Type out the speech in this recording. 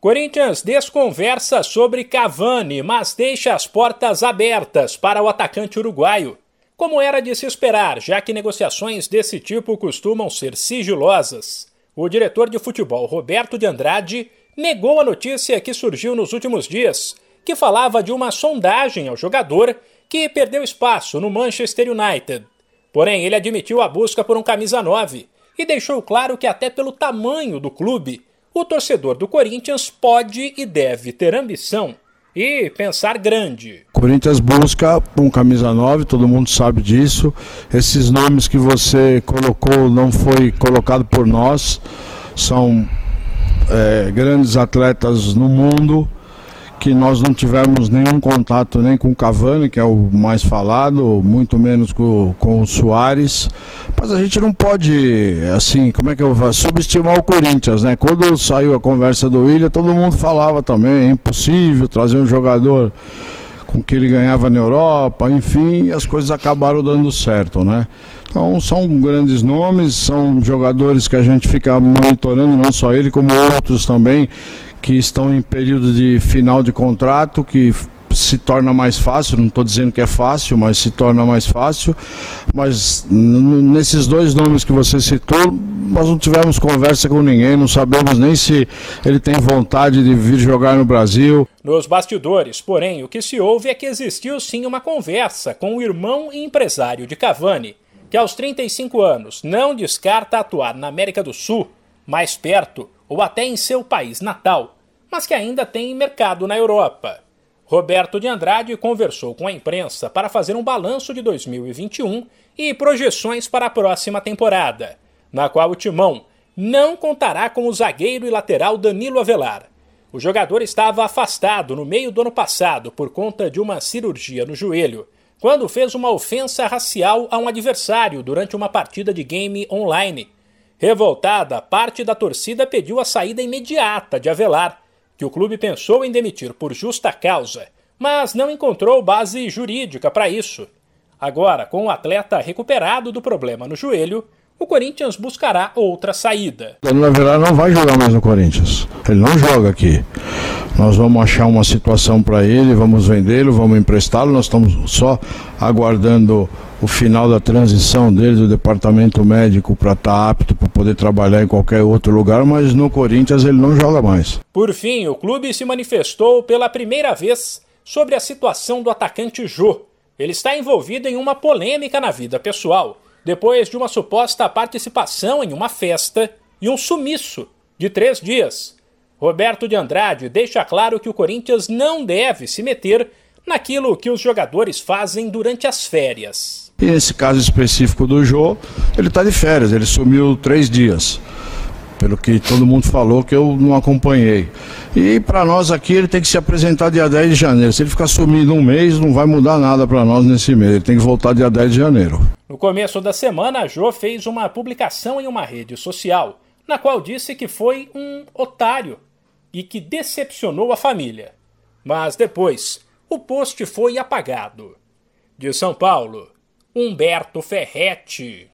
Corinthians desconversa sobre Cavani, mas deixa as portas abertas para o atacante uruguaio. Como era de se esperar, já que negociações desse tipo costumam ser sigilosas, o diretor de futebol Roberto de Andrade negou a notícia que surgiu nos últimos dias, que falava de uma sondagem ao jogador que perdeu espaço no Manchester United. Porém, ele admitiu a busca por um camisa 9 e deixou claro que, até pelo tamanho do clube, o torcedor do Corinthians pode e deve ter ambição e pensar grande. Corinthians busca um camisa 9, todo mundo sabe disso. Esses nomes que você colocou não foi colocado por nós, são é, grandes atletas no mundo que nós não tivemos nenhum contato nem com o Cavani, que é o mais falado, muito menos com, com o Soares. Mas a gente não pode, assim, como é que eu vou subestimar o Corinthians, né? Quando saiu a conversa do William, todo mundo falava também, é impossível trazer um jogador com que ele ganhava na Europa, enfim, as coisas acabaram dando certo, né? Então são grandes nomes, são jogadores que a gente fica monitorando, não só ele, como outros também, que estão em período de final de contrato, que se torna mais fácil, não estou dizendo que é fácil, mas se torna mais fácil. Mas nesses dois nomes que você citou, nós não tivemos conversa com ninguém, não sabemos nem se ele tem vontade de vir jogar no Brasil. Nos bastidores, porém, o que se ouve é que existiu sim uma conversa com o irmão e empresário de Cavani, que aos 35 anos não descarta atuar na América do Sul, mais perto ou até em seu país natal, mas que ainda tem mercado na Europa. Roberto de Andrade conversou com a imprensa para fazer um balanço de 2021 e projeções para a próxima temporada, na qual o Timão não contará com o zagueiro e lateral Danilo Avelar. O jogador estava afastado no meio do ano passado por conta de uma cirurgia no joelho, quando fez uma ofensa racial a um adversário durante uma partida de game online Revoltada, parte da torcida pediu a saída imediata de Avelar, que o clube pensou em demitir por justa causa, mas não encontrou base jurídica para isso. Agora, com o atleta recuperado do problema no joelho, o Corinthians buscará outra saída. Danilo Avelar não vai jogar mais no Corinthians. Ele não joga aqui. Nós vamos achar uma situação para ele, vamos vendê-lo, vamos emprestá-lo. Nós estamos só aguardando o final da transição dele do departamento médico para estar tá apto para poder trabalhar em qualquer outro lugar, mas no Corinthians ele não joga mais. Por fim, o clube se manifestou pela primeira vez sobre a situação do atacante Jô. Ele está envolvido em uma polêmica na vida pessoal, depois de uma suposta participação em uma festa e um sumiço de três dias. Roberto de Andrade deixa claro que o Corinthians não deve se meter naquilo que os jogadores fazem durante as férias. E nesse caso específico do Jô, ele está de férias, ele sumiu três dias. Pelo que todo mundo falou que eu não acompanhei. E para nós aqui ele tem que se apresentar dia 10 de janeiro. Se ele ficar sumido um mês, não vai mudar nada para nós nesse mês. Ele tem que voltar dia 10 de janeiro. No começo da semana, Jô fez uma publicação em uma rede social, na qual disse que foi um otário e que decepcionou a família. Mas depois, o post foi apagado. De São Paulo, Humberto Ferretti.